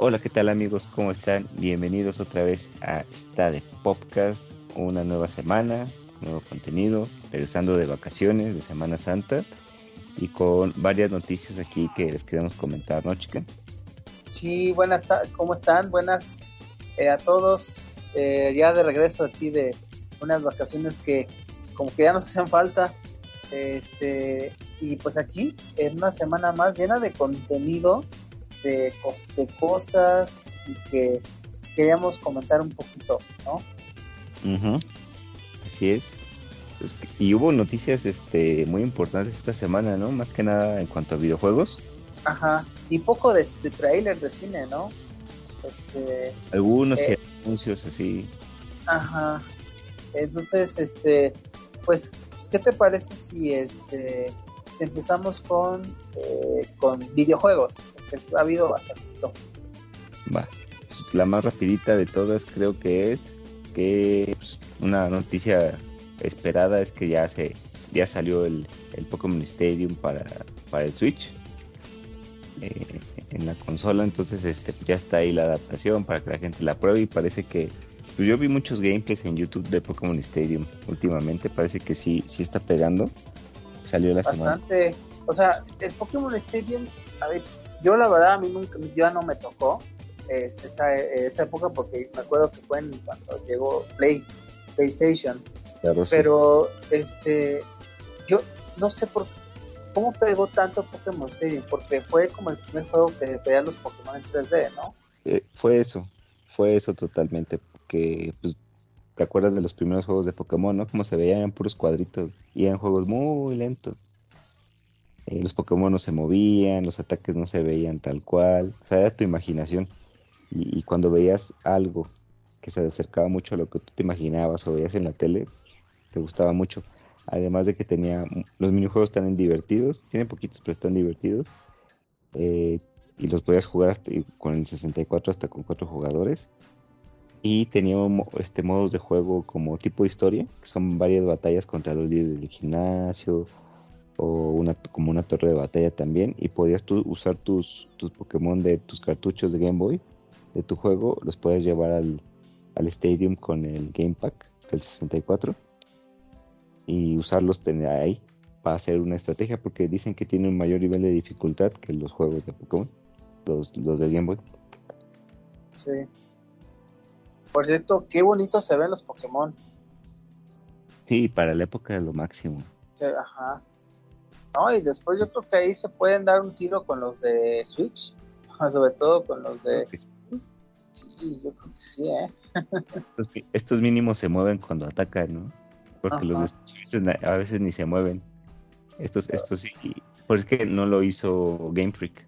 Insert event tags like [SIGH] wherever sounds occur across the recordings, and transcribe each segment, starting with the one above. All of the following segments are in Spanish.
Hola, ¿qué tal amigos? ¿Cómo están? Bienvenidos otra vez a esta de Podcast, una nueva semana, nuevo contenido, regresando de vacaciones de Semana Santa y con varias noticias aquí que les queremos comentar, ¿no, chica? Sí, buenas, ¿cómo están? Buenas eh, a todos. Eh, ya de regreso aquí de unas vacaciones que como que ya nos hacen falta. Este, y pues aquí en una semana más llena de contenido de, cosas y que pues, queríamos comentar un poquito, ¿no? Así es. Y hubo noticias este muy importantes esta semana, ¿no? Más que nada en cuanto a videojuegos. Ajá. Y poco de, de trailer de cine, ¿no? Este, Algunos eh, anuncios así. Ajá. Entonces, este, pues, ¿qué te parece si este si empezamos con eh, con videojuegos? Ha habido bastante. Va. La más rapidita de todas creo que es que pues, una noticia esperada es que ya se ya salió el, el Pokémon Stadium para, para el Switch eh, en la consola. Entonces este ya está ahí la adaptación para que la gente la pruebe y parece que pues yo vi muchos gameplays en YouTube de Pokémon Stadium últimamente. Parece que sí sí está pegando. Salió la bastante. O sea el Pokémon Stadium a ver yo la verdad a mí nunca, ya no me tocó este, esa, esa época porque me acuerdo que fue cuando llegó Play, PlayStation. pero este yo no sé por cómo pegó tanto Pokémon Stadium, porque fue como el primer juego que veía los Pokémon en 3D, ¿no? Eh, fue eso, fue eso totalmente, porque pues, te acuerdas de los primeros juegos de Pokémon, ¿no? Como se veían puros cuadritos y eran juegos muy lentos. Eh, los Pokémon no se movían, los ataques no se veían tal cual, o sea, era tu imaginación. Y, cuando veías algo que se acercaba mucho a lo que tú te imaginabas o veías en la tele, te gustaba mucho. Además de que tenía, los minijuegos están divertidos, tienen poquitos pero están divertidos. Eh, y los podías jugar con el 64 hasta con cuatro jugadores. Y tenía este modos de juego como tipo historia, que son varias batallas contra los líderes del gimnasio, o una, como una torre de batalla también y podías tú usar tus, tus Pokémon de tus cartuchos de Game Boy de tu juego, los puedes llevar al, al Stadium con el Game Pack del 64 y usarlos tener ahí para hacer una estrategia porque dicen que tiene un mayor nivel de dificultad que los juegos de Pokémon, los, los de Game Boy. Sí. Por cierto, qué bonito se ven los Pokémon. Sí, para la época de lo máximo. Sí, ajá. No, y después yo creo que ahí se pueden dar un tiro con los de Switch, [LAUGHS] sobre todo con los de... Sí, yo creo que sí, ¿eh? [LAUGHS] estos, mínimos se mueven cuando atacan, ¿no? Porque los de Switch a veces ni se mueven. Estos, estos sí, pues es que no lo hizo Game Freak.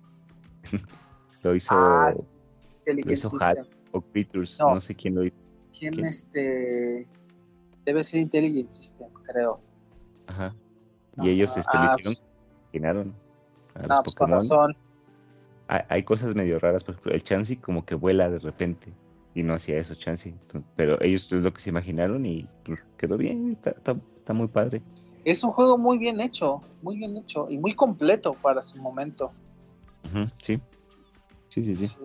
[LAUGHS] lo hizo, ah, lo hizo Hat o Creatures, no. sé quién lo hizo. ¿Quién, este? Debe ser Intelligent System, creo. Ajá. Y ellos este, lo ah, hicieron, imaginaron a los pues Pokémon. Hay, cosas medio raras, por ejemplo, el Chansey como que vuela de repente y no hacía eso Chansey. Pero ellos es lo que se imaginaron y pues, quedó bien, está, está, muy padre. Es un juego muy bien hecho, muy bien hecho y muy completo para su momento. sí. sí. Sí, sí, sí.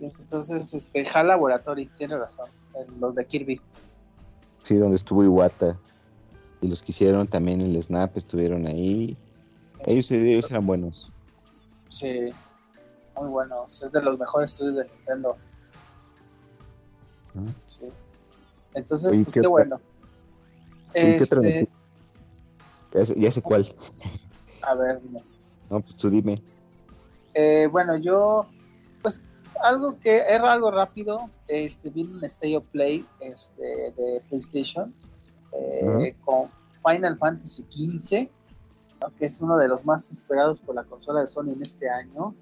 entonces, este, HAL Laboratory, tiene razón, los de Kirby. Sí, donde estuvo Iwata y los que hicieron también el Snap estuvieron ahí. Ellos, ellos eran buenos. Sí, muy buenos. Es de los mejores estudios de Nintendo. Ah. Sí. Entonces, pues qué, bueno. Este... Ya, sé cuál. A ver, dime. No, pues tú dime. Eh, bueno, yo, pues algo que era algo rápido, este, vi un Stay of Play este, de PlayStation eh, con Final Fantasy XV, que es uno de los más esperados por la consola de Sony en este año.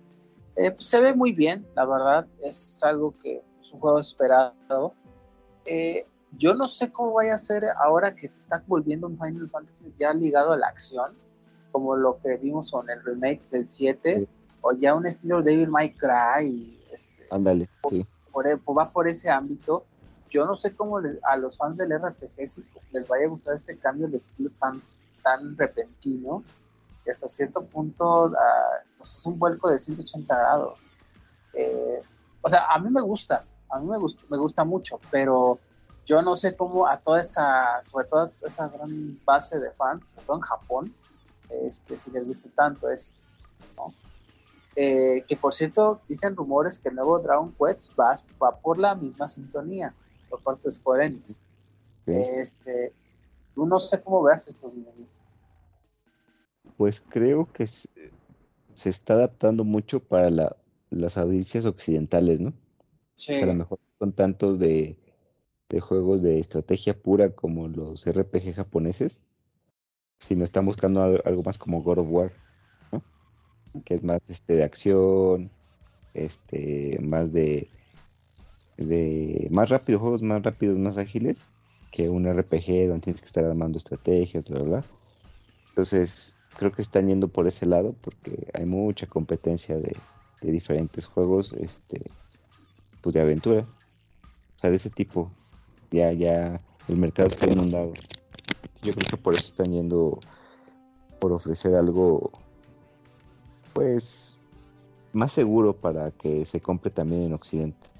Eh, pues, se ve muy bien, la verdad, es algo que es un juego esperado. Eh, yo no sé cómo vaya a ser ahora que se está volviendo un Final Fantasy ya ligado a la acción, como lo que vimos con el remake del 7, o ya un estilo Devil May Cry. Este, Ándale, va por ese ámbito yo no sé cómo a los fans del RPG si les vaya a gustar este cambio de estilo tan, tan repentino, que hasta cierto punto pues es un vuelco de 180 grados. Eh, o sea, a mí me gusta, a mí me gusta, me gusta mucho, pero yo no sé cómo a toda esa, sobre todo esa gran base de fans, sobre todo en Japón, este, si les gusta tanto eso, ¿no? Eh, que por cierto, dicen rumores que el nuevo Dragon Quest va, va por la misma sintonía por parte de Square Enix. Este, tú no sé cómo veas esto, Pues creo que se, está adaptando mucho para las audiencias occidentales, ¿no? Sí. a lo mejor con tantos de, de juegos de estrategia pura como los RPG japoneses, si no están buscando algo más como God of War que es más este de acción, este, más de, de más rápido, juegos más rápidos, más ágiles que un RPG donde tienes que estar armando estrategias, bla, Entonces, creo que están yendo por ese lado porque hay mucha competencia de, de diferentes juegos, este, pues de aventura, o sea, de ese tipo. Ya, ya, el mercado está inundado. Yo creo que por eso están yendo por ofrecer algo pues más seguro para que se compre también en Occidente.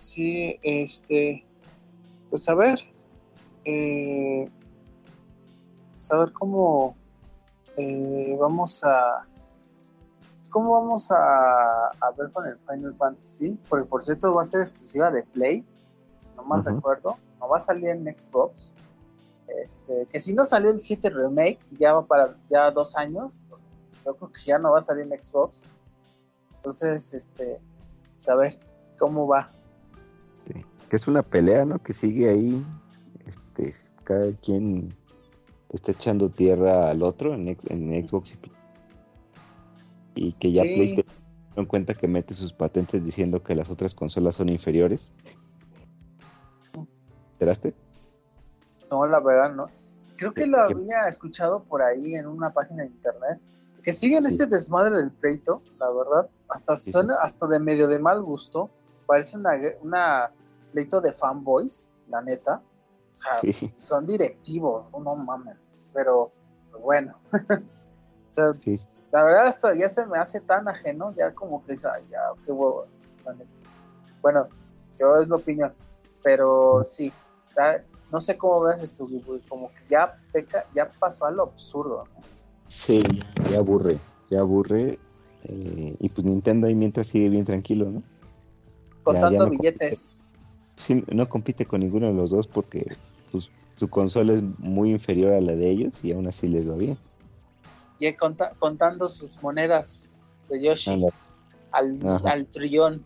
Sí, este, pues a ver, eh, pues a ver cómo eh, vamos a, cómo vamos a, a, ver con el Final Fantasy, porque por cierto va a ser exclusiva de Play, si no mal recuerdo, no va a salir en Xbox, este, que si no salió el 7 Remake, ya va para ya dos años, pues, yo creo que ya no va a salir en Xbox. Entonces, este, saber cómo va. Que es una pelea, ¿no? Que sigue ahí, este, cada quien está echando tierra al otro en, en Xbox y, y que ya PlayStation en cuenta que mete sus patentes diciendo que las otras consolas son inferiores. ¿Enteraste? No, la verdad no. Creo que lo había escuchado por ahí en una página de internet. Que siguen ese desmadre del pleito, la verdad. Hasta suena hasta de medio de mal gusto. Parece una, una pleito de fanboys, la neta. O sea, son directivos, no mames. Pero, pues bueno. [LAUGHS] La verdad, hasta ya se me hace tan ajeno, ya como que, ya, qué huevo. Bueno, yo es mi opinión. Pero sí, no sé cómo ves esto, como que ya peca, ya pasó a lo absurdo, ¿no? Sí, ya aburre, ya aburre. Eh, y pues Nintendo ahí mientras sigue bien tranquilo, ¿no? Contando billetes. sí, no compite con ninguno de los dos porque pues, su consola es muy inferior a la de ellos y aún así les va bien. Y contando sus monedas de Yoshi al, al trillón.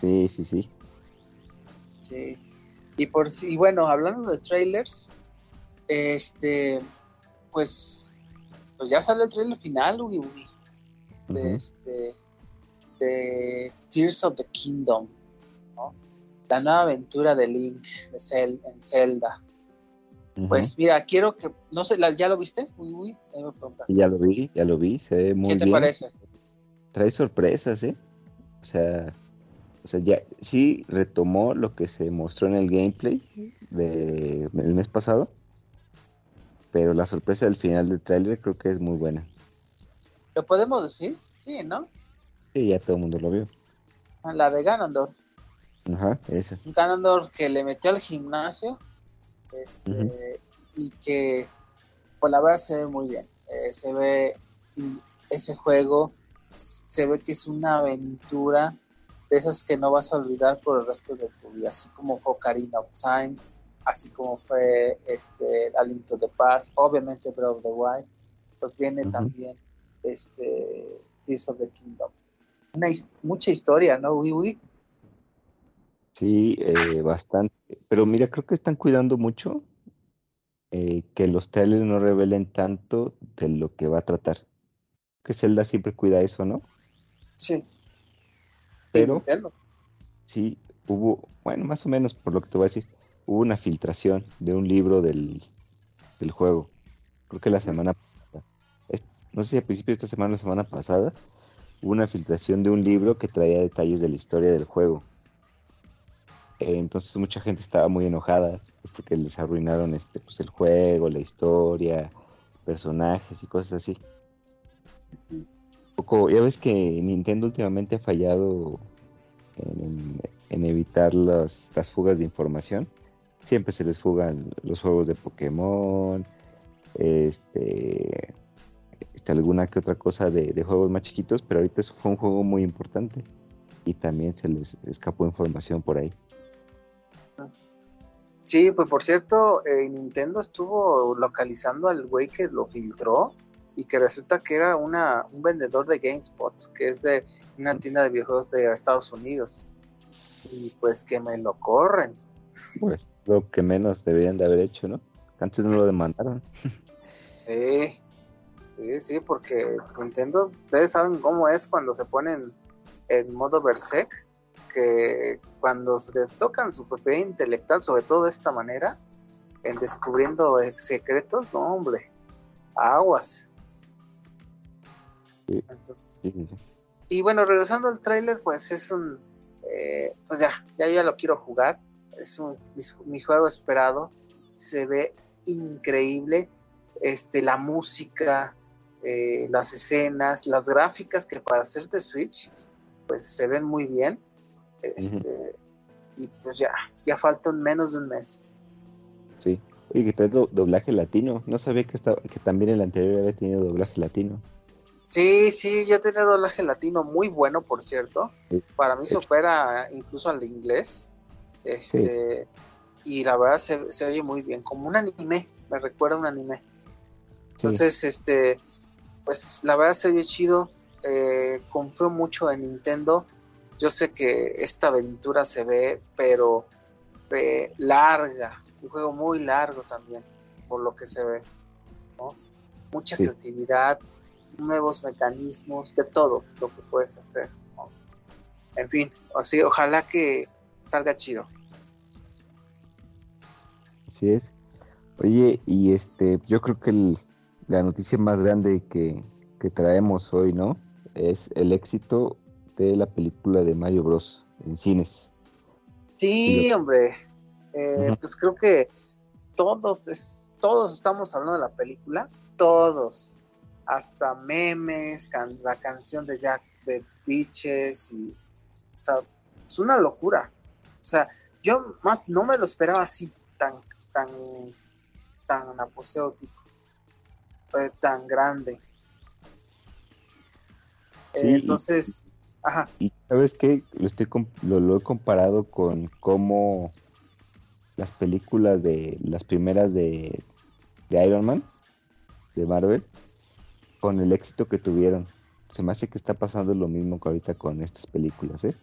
Sí, sí, sí. Sí. Y por si, bueno, hablando de trailers, este, pues, pues ya sale el trailer final, Ugi de este, de Tears of the Kingdom, ¿no? La nueva aventura de Link de en Zelda. Pues mira, quiero que, no sé, ¿ya lo viste? Uy, uy, Ya lo vi, ya lo vi, se ve muy bien. ¿Qué te parece? Trae sorpresas, ¿eh? O sea, o sea, ya sí retomó lo que se mostró en el gameplay del mes pasado, pero la sorpresa del final del tráiler creo que es muy buena. ¿Lo podemos decir? Sí, ¿no? Sí, ya todo el mundo lo vio. Ah, la de Ganondorf. Ajá, esa. Un Ganondorf que le metió al gimnasio este, y que, pues la verdad se ve muy bien. Eh, se ve ese juego, se ve que es una aventura de esas que no vas a olvidar por el resto de tu vida, así como fue of Time, así como fue este A Link to the Past, obviamente Breath of the Wild, pues viene también este Tears of the Kingdom. Una, mucha historia, ¿no, Wii Sí, eh, bastante. Pero mira, creo que están cuidando mucho eh, que los trailers no revelen tanto de lo que va a tratar. Que Zelda siempre cuida eso, ¿no? Sí. Pero sí, hubo, bueno, más o menos por lo que te voy a decir, hubo una filtración de un libro del, del juego. Creo que la semana pasada, no sé si a principios de esta semana o la semana pasada, hubo una filtración de un libro que traía detalles de la historia del juego. Eh, entonces mucha gente estaba muy enojada porque les arruinaron este pues el juego, la historia, personajes y cosas así. poco, ya ves que Nintendo últimamente ha fallado en, evitar las, las fugas de información. Siempre se les fugan los juegos de Pokémon, este, este alguna que otra cosa de, de, juegos más chiquitos, pero ahorita eso fue un juego muy importante y también se les escapó información por ahí. Sí, pues por cierto, eh, Nintendo estuvo localizando al güey que lo filtró y que resulta que era una, un vendedor de GameSpot, que es de una tienda de videojuegos de Estados Unidos. Y pues que me lo corren. Pues lo que menos deberían de haber hecho, ¿no? Antes no lo demandaron. [LAUGHS] Sí, sí, sí, porque Nintendo, ustedes saben cómo es cuando se ponen en modo Berserk, que cuando se tocan su propiedad intelectual, sobre todo de esta manera, en descubriendo secretos, no hombre, aguas. Y bueno, regresando al tráiler, pues es un, eh, pues ya, ya ya lo quiero jugar, es un, mi, juego esperado, se ve increíble, este, la música, eh, las escenas, las gráficas que para hacer de Switch, pues se ven muy bien, este, y pues ya, ya falta menos de un mes. Sí, y que trae doblaje latino, no sabía que, estaba, que también el anterior había tenido doblaje latino. Sí, sí, ya tiene doblaje latino muy bueno, por cierto. Para mí supera incluso al de inglés. Este, Y la verdad se, se, oye muy bien, como un anime, me recuerda a un anime. Entonces, este, pues la verdad se oye chido. Eh, confío mucho en Nintendo. Yo sé que esta aventura se ve, pero eh, larga, un juego muy largo también, por lo que se ve. Mucha creatividad, nuevos mecanismos, de todo lo que puedes hacer. En fin, así, ojalá que salga chido. Así es. Oye, y este, yo creo que la noticia más grande que, traemos hoy, ¿no? Es el éxito de la película de Mario Bros. en cines. Sí, hombre. Eh, pues creo que todos, es, todos estamos hablando de la película, todos hasta memes, la canción de Jack de Beaches y o sea, es una locura. O sea, yo más no me lo esperaba así tan tan tan aposeótico, tan grande. entonces, y, ajá. Y sabes qué, lo estoy lo, lo he comparado con cómo las películas de las primeras de, de Iron Man de Marvel con el éxito que tuvieron. Se me hace que está pasando lo mismo que ahorita con estas películas, ¿eh?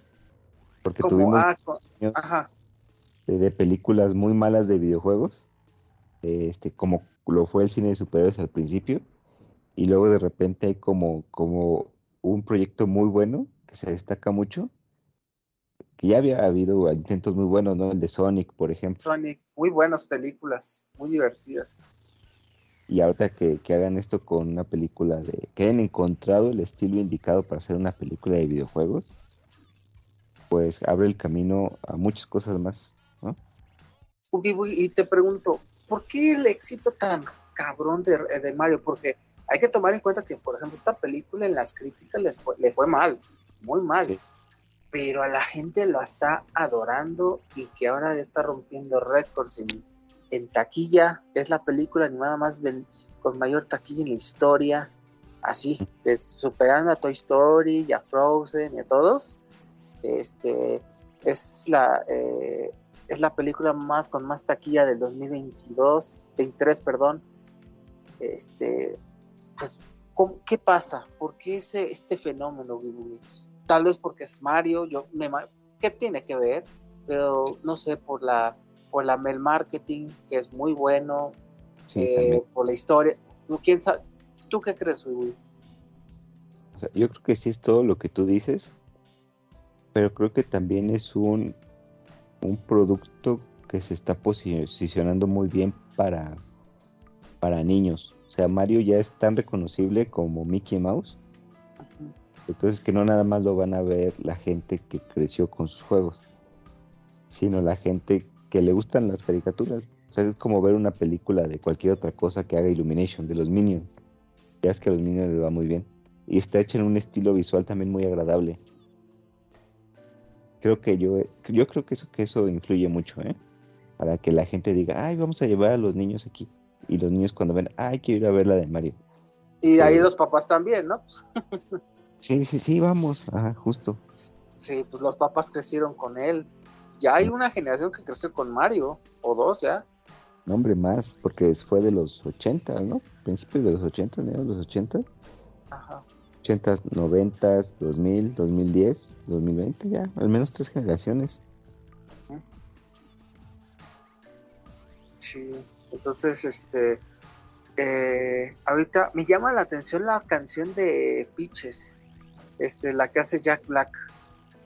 Porque tuvimos ah, De, películas muy malas de videojuegos, este, como lo fue el cine de superhéroes al principio, y luego de repente hay como, como un proyecto muy bueno que se destaca mucho, que ya había habido intentos muy buenos, ¿no? El de Sonic, por ejemplo. Sonic, muy buenas películas, muy divertidas y ahorita que, hagan esto con una película de que hayan encontrado el estilo indicado para hacer una película de videojuegos pues abre el camino a muchas cosas más ¿no? y te pregunto ¿por qué el éxito tan cabrón de, de, Mario? porque hay que tomar en cuenta que por ejemplo esta película en las críticas les fue, le fue mal muy mal pero a la gente lo está adorando y que ahora está rompiendo récords en en taquilla, es la película animada más con mayor taquilla en la historia, así, superando a Toy Story y a Frozen y a todos. Este es la eh, es la película más con más taquilla del 2022, 23, perdón. Este, pues, ¿qué pasa? ¿Por qué ese, este fenómeno, Tal vez porque es Mario, yo me, ¿qué tiene que ver? Pero no sé, por la por la mail marketing, que es muy bueno, eh, por la historia. ¿Tú, quién sabe? ¿Tú qué crees, yo creo que sí es todo lo que tú dices, pero creo que también es un, un producto que se está posicionando muy bien para, para niños. O sea, Mario ya es tan reconocible como Mickey Mouse. Entonces que no nada más lo van a ver la gente que creció con sus juegos, sino la gente que le gustan las caricaturas. O sea, es como ver una película de cualquier otra cosa que haga Illumination, de los Minions. Ya es que a los Minions les va muy bien. y está hecha en un estilo visual también muy agradable. Creo que yo, yo creo que eso, que eso influye mucho, ¿eh? Para que la gente diga, ay, vamos a llevar a los niños aquí. Y los niños cuando ven, ay, quiero ir a ver la de Mario. Y ahí los papás también, ¿no? sí, sí, sí, vamos, ajá, justo. Sí, pues los papás crecieron con él. Ya hay una generación que creció con Mario, o dos ya. No, hombre, más, porque fue de los 80, ¿no? Principios de los 80, ¿no? Los 80. Ajá. 80, 90, 2000, 2010, 2020, ya, al menos tres generaciones. Sí, entonces, este, eh, ahorita me llama la atención la canción de Peaches, este, la que hace Jack Black.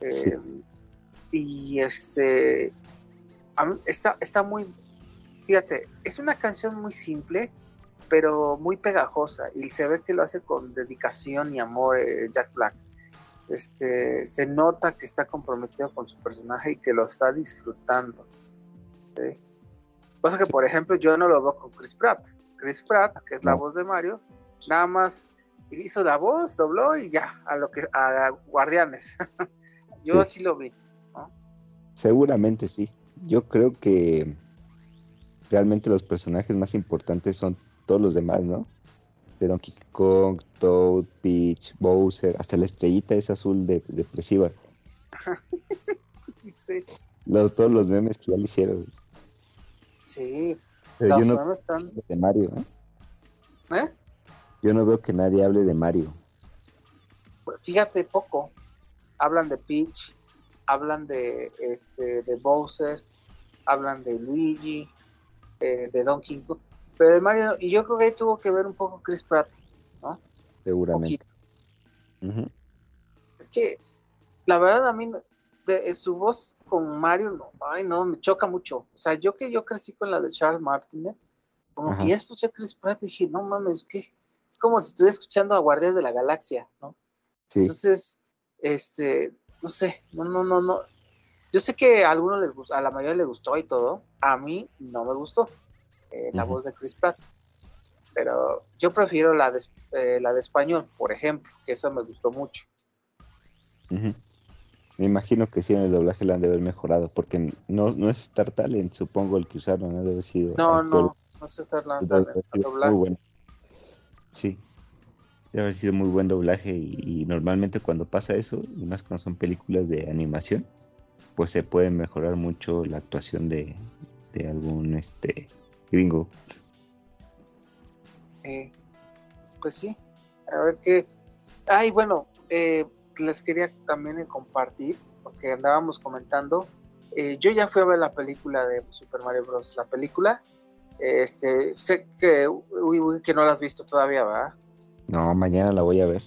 Eh, y este, está, está muy, fíjate, es una canción muy simple, pero muy pegajosa y se ve que lo hace con dedicación y amor eh, Jack Black. Este, se nota que está comprometido con su personaje y que lo está disfrutando. Cosa que, por ejemplo, yo no lo veo con Chris Pratt. Chris Pratt, que es la voz de Mario, nada más hizo la voz, dobló y ya, a lo que a Guardianes. [LAUGHS] yo sí. lo vi. Seguramente sí. Yo creo que realmente los personajes más importantes son todos los demás, ¿no? De Donkey Kong, Toad, Peach, Bowser, hasta la estrellita es azul de, depresiva. [LAUGHS] sí. Los, todos los memes que ya le hicieron. Sí, Pero yo no están... de Mario, ¿eh? ¿eh? Yo no veo que nadie hable de Mario. Pues fíjate poco. Hablan de Peach, hablan de este de Bowser, hablan de Luigi, eh, de Donkey Kong, pero de Mario, y yo creo que ahí tuvo que ver un poco Chris Pratt, ¿no? Seguramente. Es que, la verdad, a mí, de, su voz con Mario, no, ay, no, me choca mucho. O sea, yo que yo crecí con la de Charles Martinet, como que ya escuché a Chris Pratt y dije, no mames, que es como si estuviera escuchando a Guardias de la Galaxia, ¿no? Entonces, este, no sé, no, no, no, no. Yo sé que a algunos les gustó, a la mayoría les gustó y todo, a mí no me gustó. Eh, la voz de Chris Pratt. Pero yo prefiero la de, eh, la de español, por ejemplo, que eso me gustó mucho. Me imagino que sí en el doblaje la han de haber mejorado, porque no, no es Star Talent, supongo, el que usaron, ¿no? Debe sido. No, no, no es Star Talent. Muy bueno. Sí, debe haber sido muy buen doblaje y, normalmente cuando pasa eso, y más cuando son películas de animación, pues se puede mejorar mucho la actuación de, de algún este gringo. Eh, pues sí, a ver qué. Ay, bueno, eh, les quería también compartir, porque andábamos comentando. Eh, yo ya fui a ver la película de Super Mario Bros. La película, este, sé que, que no la has visto todavía, ¿verdad? No, mañana la voy a ver.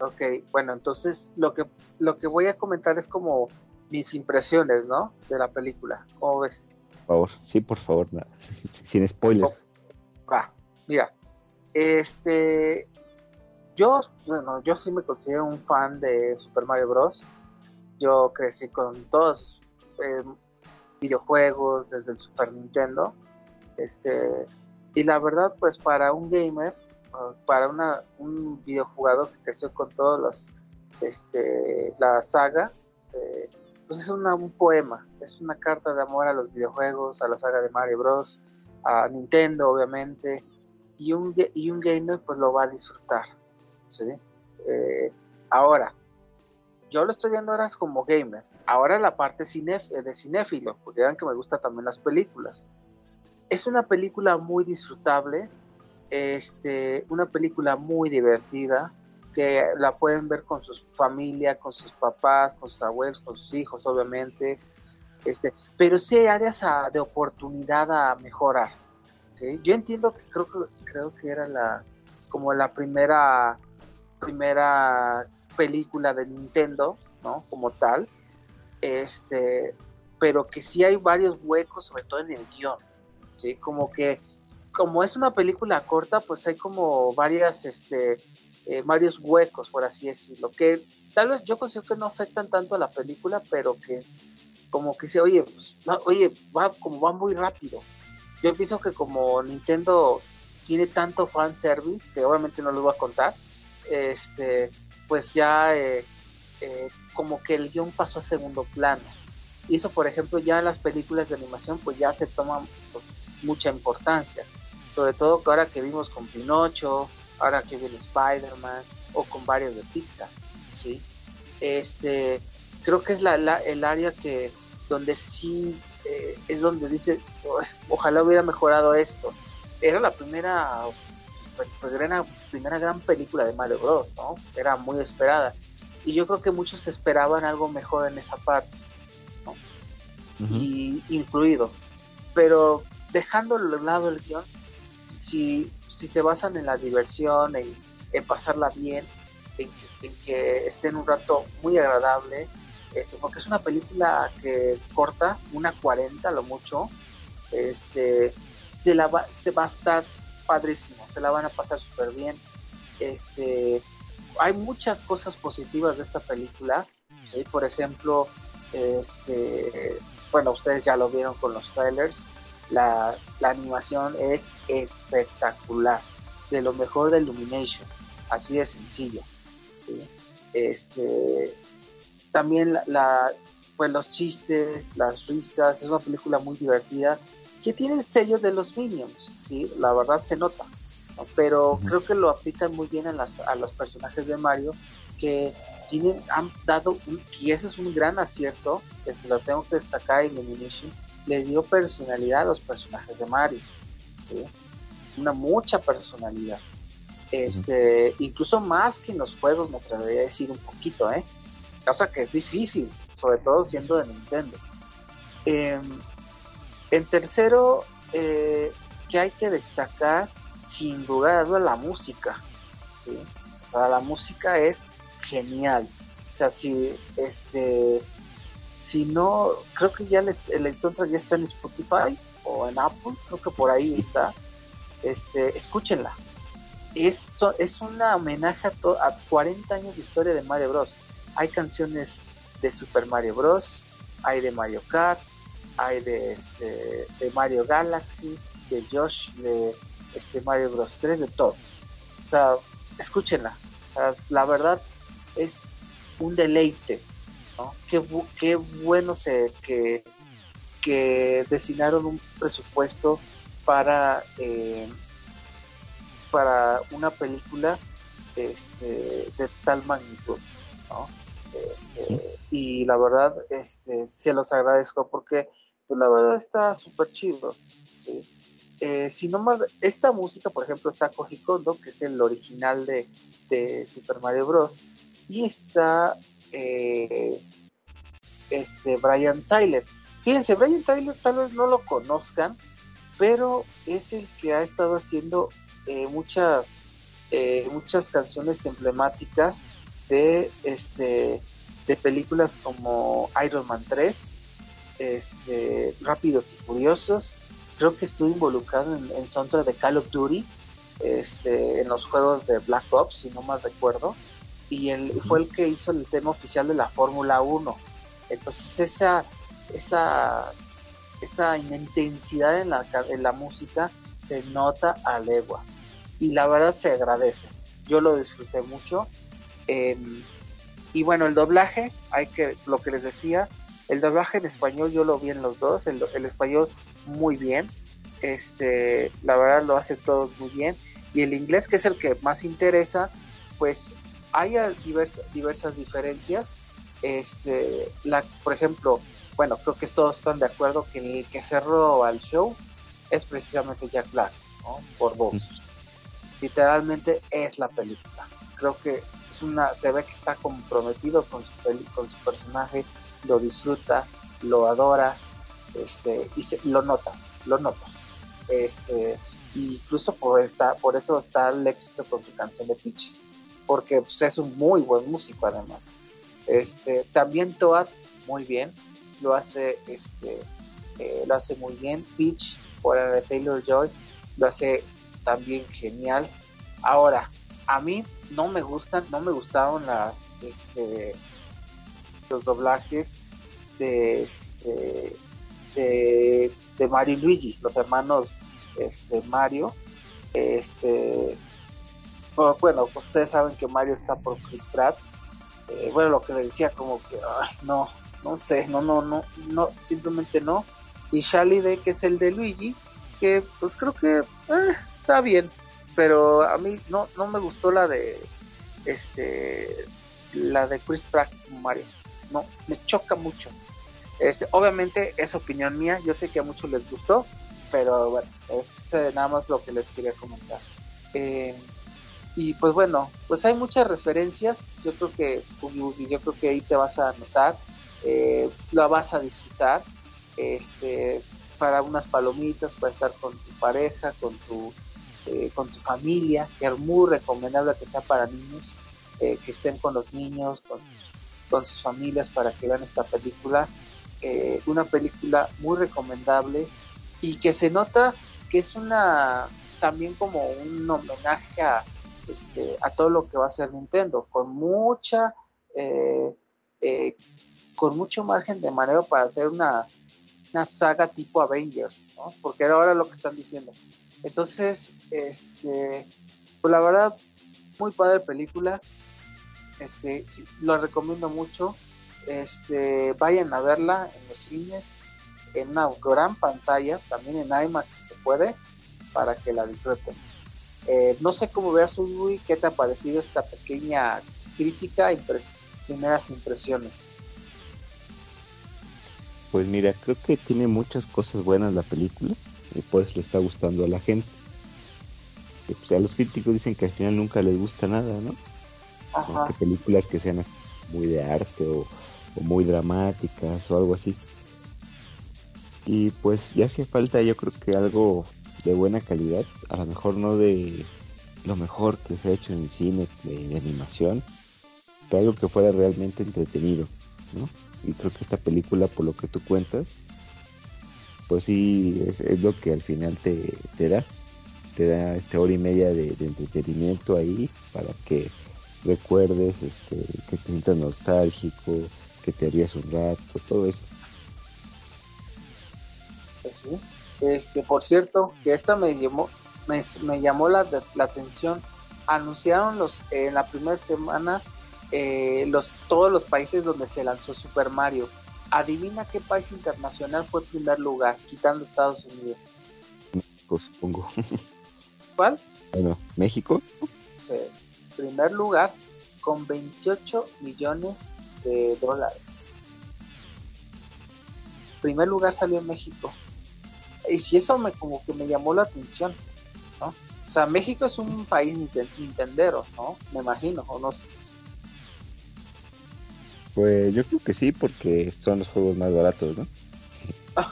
Ok, bueno, entonces lo que, lo que voy a comentar es como mis impresiones, ¿no? De la película. ¿Cómo ves? Favor, sí, por favor, [LAUGHS] sin spoilers. Va, mira, este, yo, bueno, yo sí me considero un fan de Super Mario Bros. Yo crecí con todos eh, videojuegos desde el Super Nintendo, este, y la verdad, pues para un gamer, para una, un videojugador que creció con todos los, este, la saga, eh, pues es un poema, es una carta de amor a los videojuegos, a la saga de Mario Bros, a Nintendo obviamente, y un, y un gamer pues lo va a disfrutar. ¿sí? Eh, ahora, yo lo estoy viendo ahora como gamer, ahora la parte eh, de cinéfilo, porque vean que me gustan también las películas. Es una película muy disfrutable, este, una película muy divertida, que la pueden ver con su familia, con sus papás, con sus abuelos, con sus hijos, obviamente. Este, pero sí hay áreas de oportunidad a mejorar. ¿sí? Yo entiendo que creo creo que era la como la primera primera película de Nintendo, ¿no? Como tal. Este, pero que sí hay varios huecos, sobre todo en el guion. ¿sí? Como que como es una película corta, pues hay como varias este eh, varios huecos, por así decirlo, que tal vez yo considero que no afectan tanto a la película, pero que como que se oye, pues, oye, va como va muy rápido. Yo pienso que como Nintendo tiene tanto fan service, que obviamente no lo voy a contar, este, pues ya eh, eh, como que el guion pasó a segundo plano. Y eso, por ejemplo, ya en las películas de animación, pues ya se toma pues, mucha importancia. Sobre todo ahora que vimos con Pinocho, ahora que viene Spider-Man o con varios de Pixar, ¿sí? Este, creo que es la, el área que donde sí eh, es donde dice, ojalá hubiera mejorado esto. Era la primera, primera, primera gran película de Mario Bros, ¿no? Era muy esperada. Y yo creo que muchos esperaban algo mejor en esa parte, ¿no? y, incluido. Pero dejando al lado el guion, si, si se basan en la diversión, en, en pasarla bien, en, en, que estén un rato muy agradable, este, porque es una película que corta, una 40 lo mucho, este, se, la va, se va a estar padrísimo, se la van a pasar súper bien. Este, hay muchas cosas positivas de esta película, por ejemplo, este, bueno, ustedes ya lo vieron con los trailers, la, la animación es espectacular, de lo mejor de Illumination, así de sencillo. Este, también la, pues los chistes, las risas, es una película muy divertida que tiene el sello de los Minions, ¿sí? la verdad se nota, pero creo que lo aplican muy bien a, las, a los personajes de Mario que tienen, han dado, y eso es un gran acierto, que se lo tengo que destacar en Illumination, le dio personalidad a los personajes de Mario, ¿sí? una mucha personalidad. Este, incluso más que en los juegos, me atrevería a decir un poquito, ¿eh? cosa que es difícil, sobre todo siendo de Nintendo. Em, en tercero, eh, que hay que destacar, sin duda la música. O sea, la música es genial. O sea, si este si no, creo que ya les, el soundtrack ya está en Spotify o en Apple, creo que por ahí está. Este, escúchenla. Es, es una homenaje a, a 40 años de historia de Mario Bros hay canciones de Super Mario Bros, hay de Mario Kart, hay de, este, de Mario Galaxy, de Josh, de este Mario Bros 3, de todo. O sea, escúchenla. la verdad es un deleite. ¿No? Qué, qué bueno se, que, que designaron un presupuesto para, eh, para una película este, de tal magnitud. ¿no? Este, y la verdad, este, se los agradezco porque, pues la verdad está súper chido. ¿sí? Eh, si no más, esta música, por ejemplo, está Koji Kondo, que es el original de, de Super Mario Bros. Y está eh, este Brian Tyler. Fíjense, Brian Tyler tal vez no lo conozcan, pero es el que ha estado haciendo eh, muchas, muchas canciones emblemáticas de este de películas como Iron Man 3, este, Rápidos y Furiosos. Creo que estuve involucrado en, en soundtrack de Call of Duty, este, en los juegos de Black Ops, si no mal recuerdo. Y él fue el que hizo el tema oficial de la Fórmula 1. Entonces esa, esa, esa intensidad en la, en la música se nota a leguas. Y la verdad se agradece. Yo lo disfruté mucho. y bueno, el doblaje, hay que, lo que les decía, el doblaje en español yo lo vi en los dos, el, español muy bien, este, la verdad lo hace todos muy bien, y el inglés que es el que más interesa, pues hay diversas, diversas diferencias, este, la, por ejemplo, bueno, creo que todos están de acuerdo que el que cerró al show es precisamente Jack Black, ¿no? Por voz. Literalmente es la película. Creo que una, se ve que está comprometido con su, con su personaje, lo disfruta, lo adora, este, y lo notas, lo notas. Este, incluso por, esta, por eso está el éxito con su canción de Peaches, porque pues, es un muy buen músico además. Este, también Toad, muy bien, lo hace, este, eh, lo hace muy bien. Peach, por de Taylor Joy, lo hace también genial. Ahora, a mí no me gustan, no me gustaron las, este, los doblajes de, este, de, Mario y Luigi, los hermanos este, Mario, este, bueno, pues ustedes saben que Mario está por Chris Pratt. Eh, bueno, lo que decía como que, no, no sé, no, no, no, no, simplemente no. Y Day, que es el de Luigi, que pues creo que eh, está bien, pero a mí no, no me gustó la de, este, la de Chris Pratt Mario, no, me choca mucho. Este, obviamente es opinión mía, yo sé que a muchos les gustó, pero bueno, es eh, nada más lo que les quería comentar. Eh, y pues bueno, pues hay muchas referencias, yo creo que yo creo que ahí te vas a notar, eh, lo vas a disfrutar, este, para unas palomitas, para estar con tu pareja, con tu, eh, con tu familia, que es muy recomendable que sea para niños, que estén con los niños, con, sus familias para que vean esta película, una película muy recomendable y que se nota que es una también como un homenaje a este, a todo lo que va a ser Nintendo, con mucha, eh, eh, con mucho margen de manejo para hacer una, una saga tipo Avengers, ¿no? Porque era ahora lo que están diciendo. Entonces, este, pues la verdad, muy padre película. Este, lo recomiendo mucho. Este, vayan a verla en los cines, en una gran pantalla, también en IMAX si se puede, para que la disfruten. Eh, no sé cómo veas tú, qué te ha parecido esta pequeña crítica y primeras impresiones. Pues mira, creo que tiene muchas cosas buenas la película y por eso le está gustando a la gente. Pues, a los críticos dicen que al final nunca les gusta nada, ¿no? Ajá. Que películas que sean muy de arte o, o muy dramáticas o algo así. Y pues ya hacía falta yo creo que algo de buena calidad, a lo mejor no de lo mejor que se ha hecho en el cine de, animación, pero algo que fuera realmente entretenido, ¿no? Y creo que esta película, por lo que tú cuentas, pues sí, es, lo que al final te, da, te da esta hora y media de, entretenimiento ahí para que recuerdes, este, que te sientas nostálgico, que te harías un rato, todo eso. Pues. Este, por cierto, que esta me llamó, me, llamó la, atención. Anunciaron los en la primera semana eh, los todos los países donde se lanzó Super Mario. Adivina qué país internacional fue el primer lugar, quitando Estados Unidos. México, supongo. [LAUGHS] ¿Cuál? Bueno, México. Sí, primer lugar con 28 millones de dólares. Primer lugar salió en México y si eso me como que me llamó la atención, ¿no? O sea, México es un país nintendero, ¿no? Me imagino, o no sé. Pues yo creo que sí, porque son los juegos más baratos, ¿no? Ah,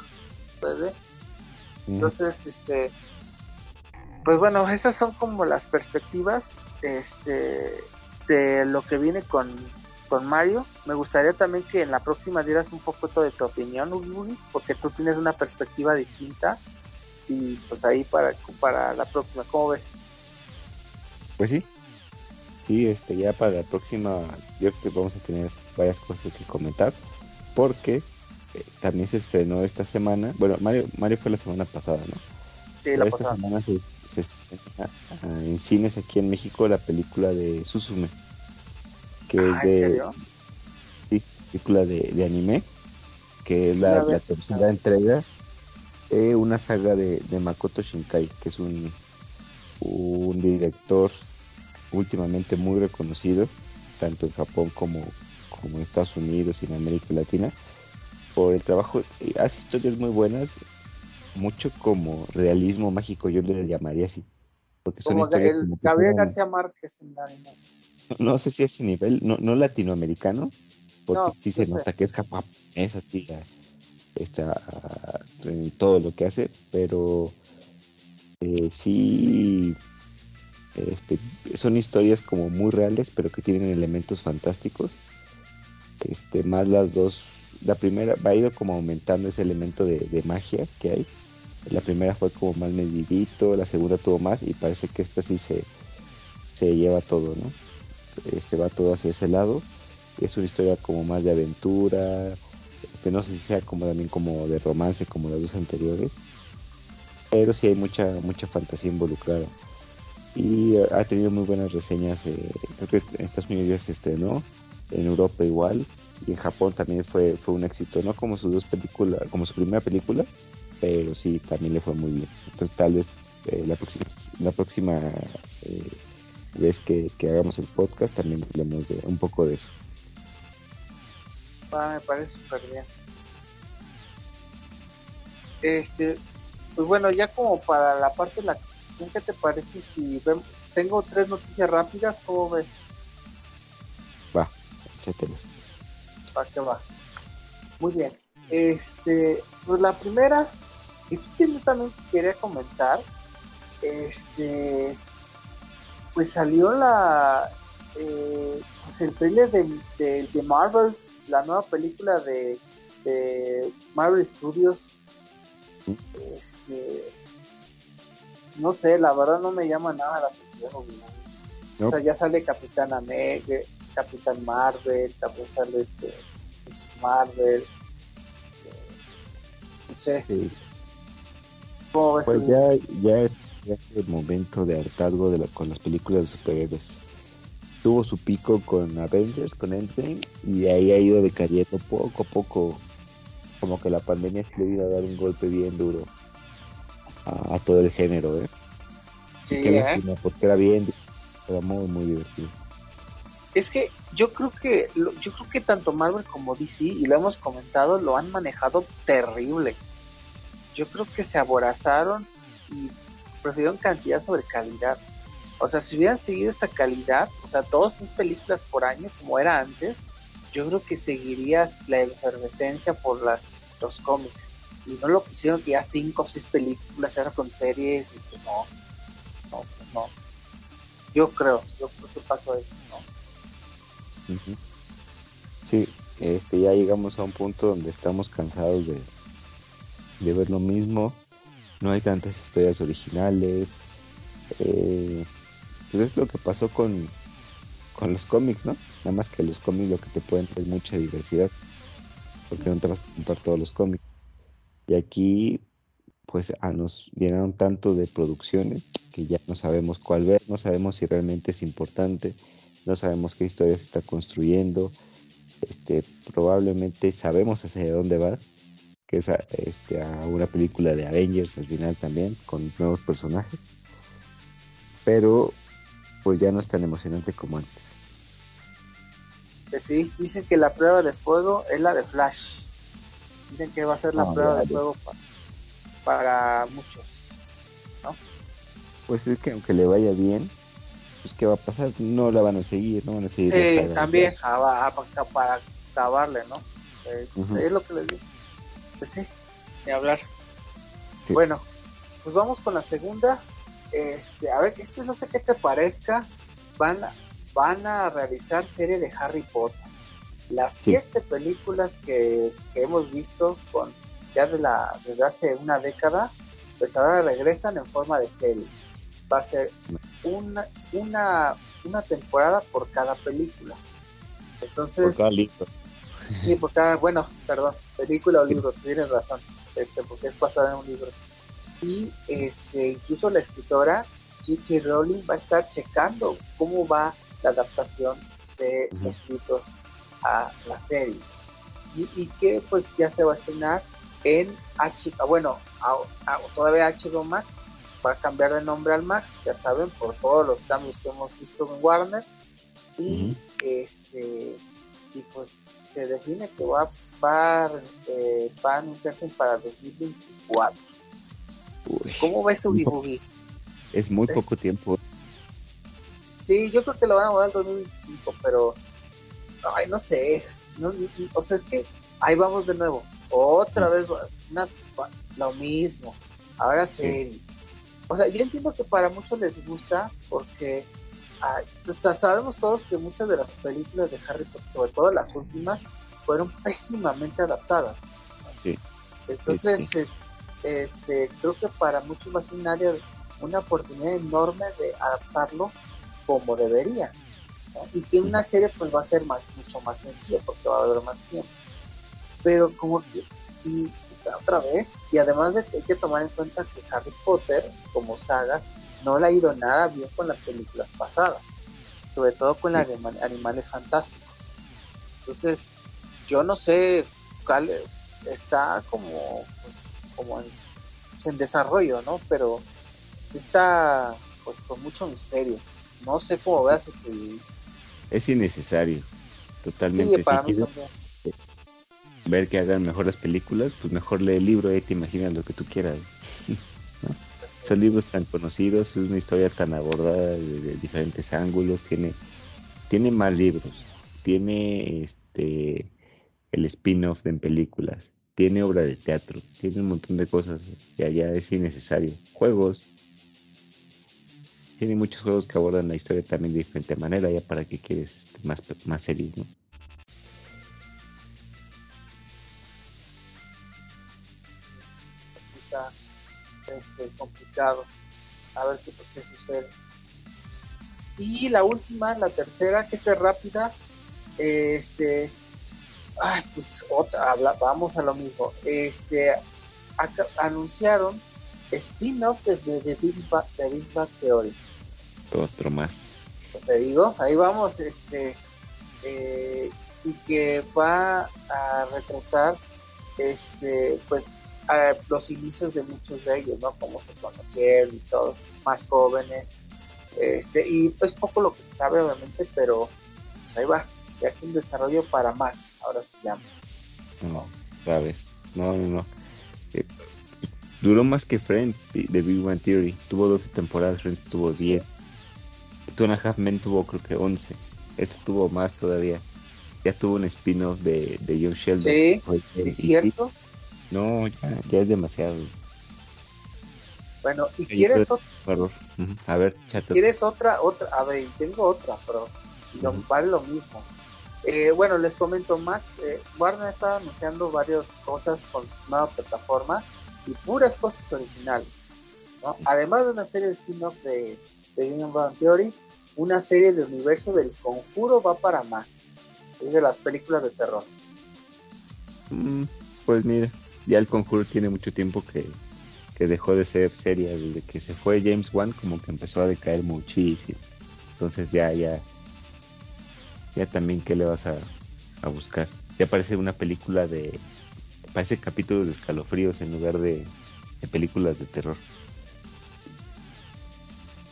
pues, Entonces, este, pues bueno, esas son como las perspectivas, este, de lo que viene con con Mario. Me gustaría también que en la próxima dieras un poco de tu opinión, porque tú tienes una perspectiva distinta y pues ahí para, para la próxima, ¿cómo ves? Pues sí, sí, este, ya para la próxima yo creo que vamos a tener varias cosas que comentar, porque eh, también se estrenó esta semana, bueno, Mario, Mario fue la semana pasada, ¿no? Sí, la esta semana se, se en cines aquí en México la película de Susume que es ah, de película de, anime, que es la, tercera entrega de una saga de, Makoto Shinkai, que es un, un director últimamente muy reconocido, tanto en Japón como, como en Estados Unidos y en América Latina, por el trabajo, hace historias muy buenas, mucho como realismo mágico, yo le llamaría así. Porque son como el Gabriel García Márquez en la [LAUGHS] no sé si ese nivel, no, no latinoamericano, porque sí se nota que es japonesa, tía, está en todo lo que hace, pero eh, sí este, son historias como muy reales, pero que tienen elementos fantásticos. Este, más las dos, la primera va ido como aumentando ese elemento de, de magia que hay. La primera fue como más medidito, la segunda tuvo más y parece que esta sí se, se lleva todo, ¿no? Este va todo hacia ese lado. Es una historia como más de aventura, que no sé si sea como también como de romance como las dos anteriores, pero sí hay mucha mucha fantasía involucrada. y ha tenido muy buenas reseñas. Eh, creo que en Estados Unidos se estrenó, en Europa igual, y en Japón también fue, fue un éxito, no como sus dos películas, como su primera película, pero sí, también le fue muy bien. Entonces tal vez eh, la próxima, la próxima eh, vez que, hagamos el podcast también hablemos de un poco de eso. Ah, me parece súper bien. Este, pues bueno, ya como para la parte de la ¿qué te parece si vemos? Tengo tres noticias rápidas, ¿cómo ves? Va, échatelas. Va, que va. Muy bien. Este, pues la primera, y yo también quería comentar, este, pues salió la, eh, pues el trailer de, de, de Marvels, la nueva película de, de Marvel Studios. Este, no sé, la verdad no me llama nada la atención. O sea, ya sale Capitán América, Capitán Marvel, también sale este Marvel. Este, no sé. pues ya, ya, es, el momento de hartazgo de con las películas de superhéroes. Tuvo su pico con Avengers, con Endgame, y ahí ha ido decayendo poco a poco. Como que la pandemia sí le vino a dar un golpe bien duro a, todo el género, ¿eh? Sí, ¿eh? porque era bien, era muy, muy divertido. Es que yo creo que yo creo que tanto Marvel como DC y lo hemos comentado lo han manejado terrible. Yo creo que se aborazaron y prefirieron cantidad sobre calidad. O sea, si hubieran seguido esa calidad, o sea, dos, tres películas por año como era antes, yo creo que seguirías la efervescencia por los cómics y no lo quisieron ya cinco o seis películas eran con series y pues no, no, pues no. Yo creo, yo creo que pasó eso, ¿no? Sí, este, ya llegamos a un punto donde estamos cansados de, de ver lo mismo, no hay tantas historias originales, eh, pues es lo que pasó con, con los cómics, ¿no? Nada más que los cómics lo que te pueden es mucha diversidad, porque no te vas a comprar todos los cómics. Y aquí pues a nos llenaron tanto de producciones que ya no sabemos cuál ver, no sabemos si realmente es importante, no sabemos qué historia se está construyendo, este, probablemente sabemos hacia dónde va, que es a, este, a una película de Avengers al final también, con nuevos personajes, pero pues ya no es tan emocionante como antes. Pues sí, dicen que la prueba de fuego es la de Flash. Dicen que va a ser la prueba de fuego para, muchos, ¿no? Pues es que aunque le vaya bien, pues ¿qué va a pasar? No la van a seguir, no van a seguir. Sí, también para acabarle, ¿no? Eh, es lo que les digo. Pues sí, ni hablar. Bueno, pues vamos con la segunda. Este, a ver, este no sé qué te parezca. Van, van a realizar serie de Harry Potter las siete películas que, hemos visto con ya de la, desde hace una década, pues ahora regresan en forma de series. Va a ser una, una, una temporada por cada película. Entonces, por cada libro. Sí, por cada, bueno, perdón, película o libro, tienes razón, este, porque es basada en un libro. Y este, incluso la escritora J.K. Rowling va a estar checando cómo va la adaptación de los libros a las series y, que pues ya se va a estrenar en H, ah, bueno, todavía HBO Max va a cambiar de nombre al Max, ya saben, por todos los cambios que hemos visto en Warner y este y pues se define que va, va, eh, va a anunciarse para 2024. ¿Cómo ves su Boogie? Es muy poco tiempo. Sí, yo creo que lo van a mudar en 2025, pero ay, no sé, o sea, es que ahí vamos de nuevo, otra vez, lo mismo, ahora sí. O sea, yo entiendo que para muchos les gusta porque sabemos todos que muchas de las películas de Harry Potter, sobre todo las últimas, fueron pésimamente adaptadas. Entonces, este, creo que para muchos va a ser un área, una oportunidad enorme de adaptarlo como debería y que una serie pues va a ser más, mucho más sencillo porque va a haber más tiempo. Pero como que, y otra vez, y además de que hay que tomar en cuenta que Harry Potter como saga no le ha ido nada bien con las películas pasadas, sobre todo con las de Animales Fantásticos. Entonces, yo no sé cuál está como, pues, como en, pues, en desarrollo, ¿no? Pero está pues con mucho misterio. No sé cómo veas este. Es innecesario, totalmente. si ver que hagan mejor las películas, pues mejor lee el libro y te imaginas lo que tú quieras. Son libros tan conocidos, es una historia tan abordada de, diferentes ángulos, tiene, tiene más libros, tiene este el spin-off en películas, tiene obra de teatro, tiene un montón de cosas que allá es innecesario. Juegos, tiene muchos juegos que abordan la historia también de diferente manera, ya para que quieres este, más, más series, ¿no? Este, complicado. A ver qué, qué sucede. Y la última, la tercera, que está rápida, este, ay, pues otra, vamos a lo mismo. Este, anunciaron spin-off de, de, de, Big Bang, de Big Bang Theory otro más. Te digo, ahí vamos, este, eh, y que va a retratar, este, pues, los inicios de muchos de ellos, ¿no? Cómo se conocieron y todo, más jóvenes, este, y pues poco lo que se sabe, obviamente, pero pues ahí va, ya está en desarrollo para Max, ahora se llama. No, sabes, no, no, no. Eh, duró más que Friends de Big Bang Theory, tuvo 12 temporadas, Friends tuvo 10. Two and a Half Men tuvo creo que 11. Esto tuvo más todavía. Ya tuvo un spin-off de, de John Sheldon. Sí, ¿es cierto? No, ya, ya, es demasiado. Bueno, ¿y quieres otra? A ver, chato. ¿Quieres otra? otra? A ver, tengo otra, pero vale lo mismo. Eh, bueno, les comento, Max, eh, Warner está anunciando varias cosas con nueva plataforma y puras cosas originales. ¿no? Además de una serie de spin-off de de Game Bang Theory, una serie de universo del conjuro va para más. Es de las películas de terror. Mm, pues mira, ya el conjuro tiene mucho tiempo que, dejó de ser serie. Desde que se fue James Wan, como que empezó a decaer muchísimo. Entonces ya, ya, ya también, ¿qué le vas a, a buscar? Ya parece una película de. Parece capítulos de escalofríos en lugar de, de películas de terror.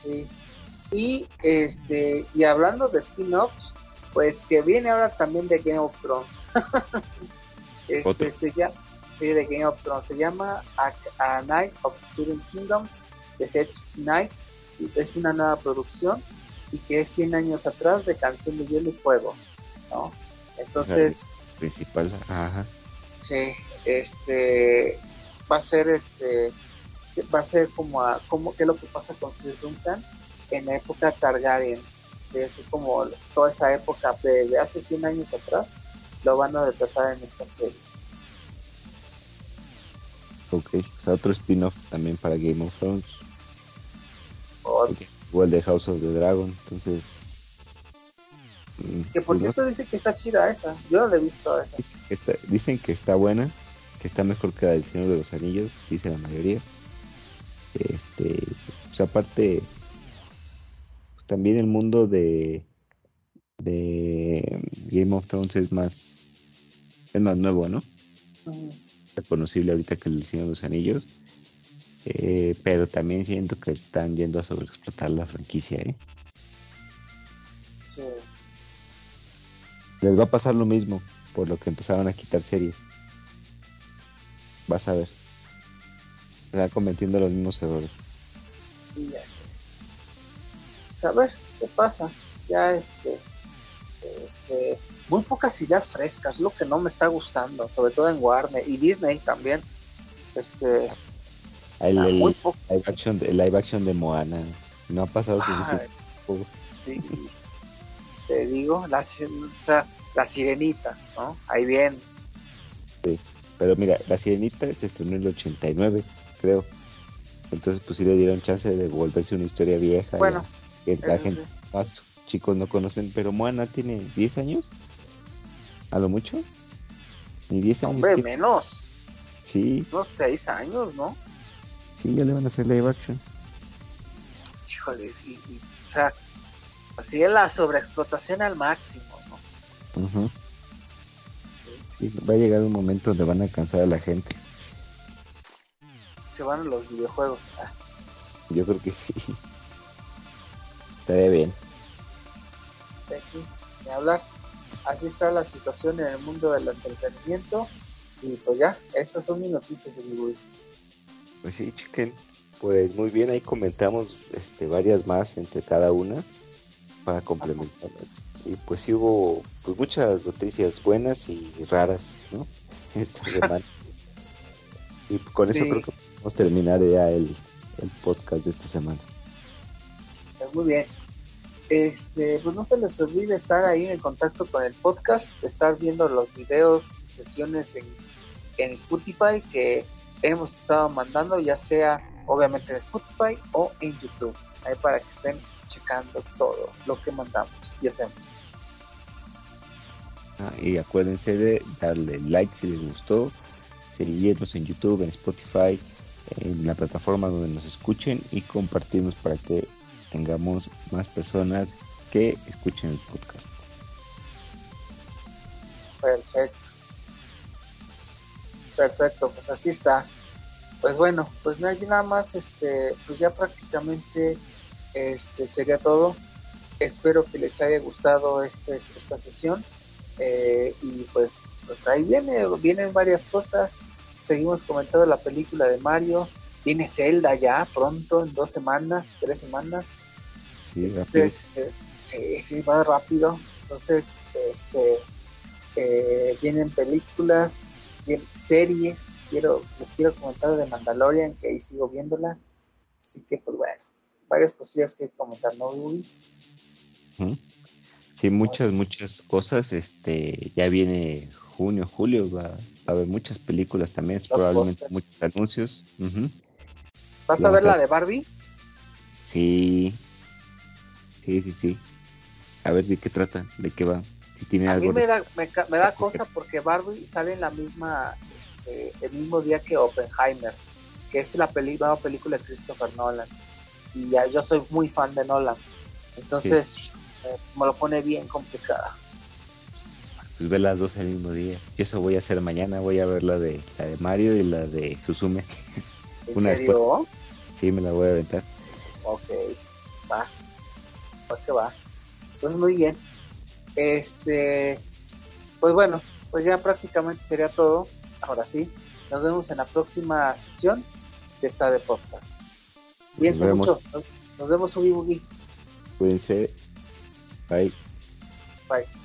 Sí. Y este y hablando de spin-offs, pues que viene ahora también de Game of Thrones. [LAUGHS] este se llama, sí, de Game of Thrones se llama A, Night of Seven Kingdoms, The Hedge Night, es una nueva producción y que es 100 años atrás de Canción de Hielo y Fuego, ¿no? Entonces, principal, ajá. Sí, este va a ser este va a ser como, a, como que lo que pasa con Sir Duncan en la época Targaryen, ¿sí? así como toda esa época de, hace 100 años atrás, lo van a retratar en esta serie. Ok, o sea, otro spin-off también para Game of Thrones. Igual de House of the Dragon, entonces... Que por pues cierto dice que está chida esa, yo no la he visto esa. dicen que está buena, que está mejor que la del Señor de los Anillos, dice la mayoría. Este, pues aparte, pues también el mundo de, de Game of Thrones es más, es más nuevo, ¿no? Es reconocible ahorita que el Señor de los Anillos. Eh, pero también siento que están yendo a sobreexplotar la franquicia, ¿eh? Les va a pasar lo mismo por lo que empezaron a quitar series. Vas a ver está cometiendo los mismos errores. Y ya sé. Pues, qué pasa. Ya este, este, muy pocas ideas frescas, lo que no me está gustando, sobre todo en Warner y Disney también. Este, el, ah, live, action de, live action de Moana no ha pasado suficiente. te digo, la, la sirenita, ¿no? Ahí bien. Sí, pero mira, la sirenita se estrenó en el 89 creo. Entonces, pues sí le dieron chance de volverse una historia vieja. Bueno, que la gente más chicos no conocen, pero Moana tiene 10 años. A lo mucho. Ni 10 años. Hombre, menos. Sí. Unos 6 años, ¿no? Sí, ya le van a hacer live action. híjoles, y, o sea, así es la sobreexplotación al máximo, ¿no? va a llegar un momento donde van a cansar a la gente. Se van los videojuegos. Ah. Yo creo que sí. Estaría bien. sí, de hablar. Así está la situación en el mundo del entretenimiento. Y pues ya, estas son mis noticias, de Pues sí, chiquen. Pues muy bien, ahí comentamos este, varias más entre cada una para complementar. Y pues sí hubo pues, muchas noticias buenas y raras, ¿no? [LAUGHS] Esta semana. y con eso creo que podemos terminar ya el, el podcast de esta semana. Pues muy bien. Este, pues no se les olvide estar ahí en contacto con el podcast, estar viendo los videos y sesiones en, en Spotify que hemos estado mandando, ya sea obviamente en Spotify o en YouTube, ahí para que estén checando todo lo que mandamos y hacemos. Ah, y acuérdense de darle like si les gustó, seguirnos en YouTube, en Spotify, en la plataforma donde nos escuchen y compartirnos para que tengamos más personas que escuchen el podcast. Perfecto. Perfecto, pues así está. Pues bueno, pues no hay nada más, este, pues ya prácticamente este sería todo. Espero que les haya gustado este, esta sesión. Eh, y pues, pues ahí viene, vienen varias cosas. Seguimos comentando la película de Mario. Viene Zelda ya pronto, en dos semanas, tres semanas. Sí, sí, va rápido. Entonces, este, eh, vienen películas, vienen series. Quiero, les quiero comentar de Mandalorian, que ahí sigo viéndola. Así que, pues bueno, varias cosillas que comentar, ¿no, Sí, muchas, muchas cosas. Este, ya viene junio, julio, va, a haber muchas películas también, probablemente muchos anuncios. ¿Vas a ver la de Barbie? Sí, sí, sí, sí. A ver de qué trata, de qué va. Si tiene a mí me da, me, da cosa porque Barbie sale en la misma, este, el mismo día que Oppenheimer, que es la película película de Christopher Nolan. Y ya yo soy muy fan de Nolan. Entonces, me lo pone bien complicada. Pues ve las dos el mismo día. Y eso voy a hacer mañana. Voy a ver la de la de Mario y la de Suzume. ¿En [LAUGHS] serio? Sí, me la voy a aventar. Ok, va. Va que va. Pues muy bien. Este, pues bueno, pues ya prácticamente sería todo. Ahora sí, nos vemos en la próxima sesión de esta de podcast. Bien, mucho. Nos, nos vemos, Ubi Cuídense. Bye. Bye.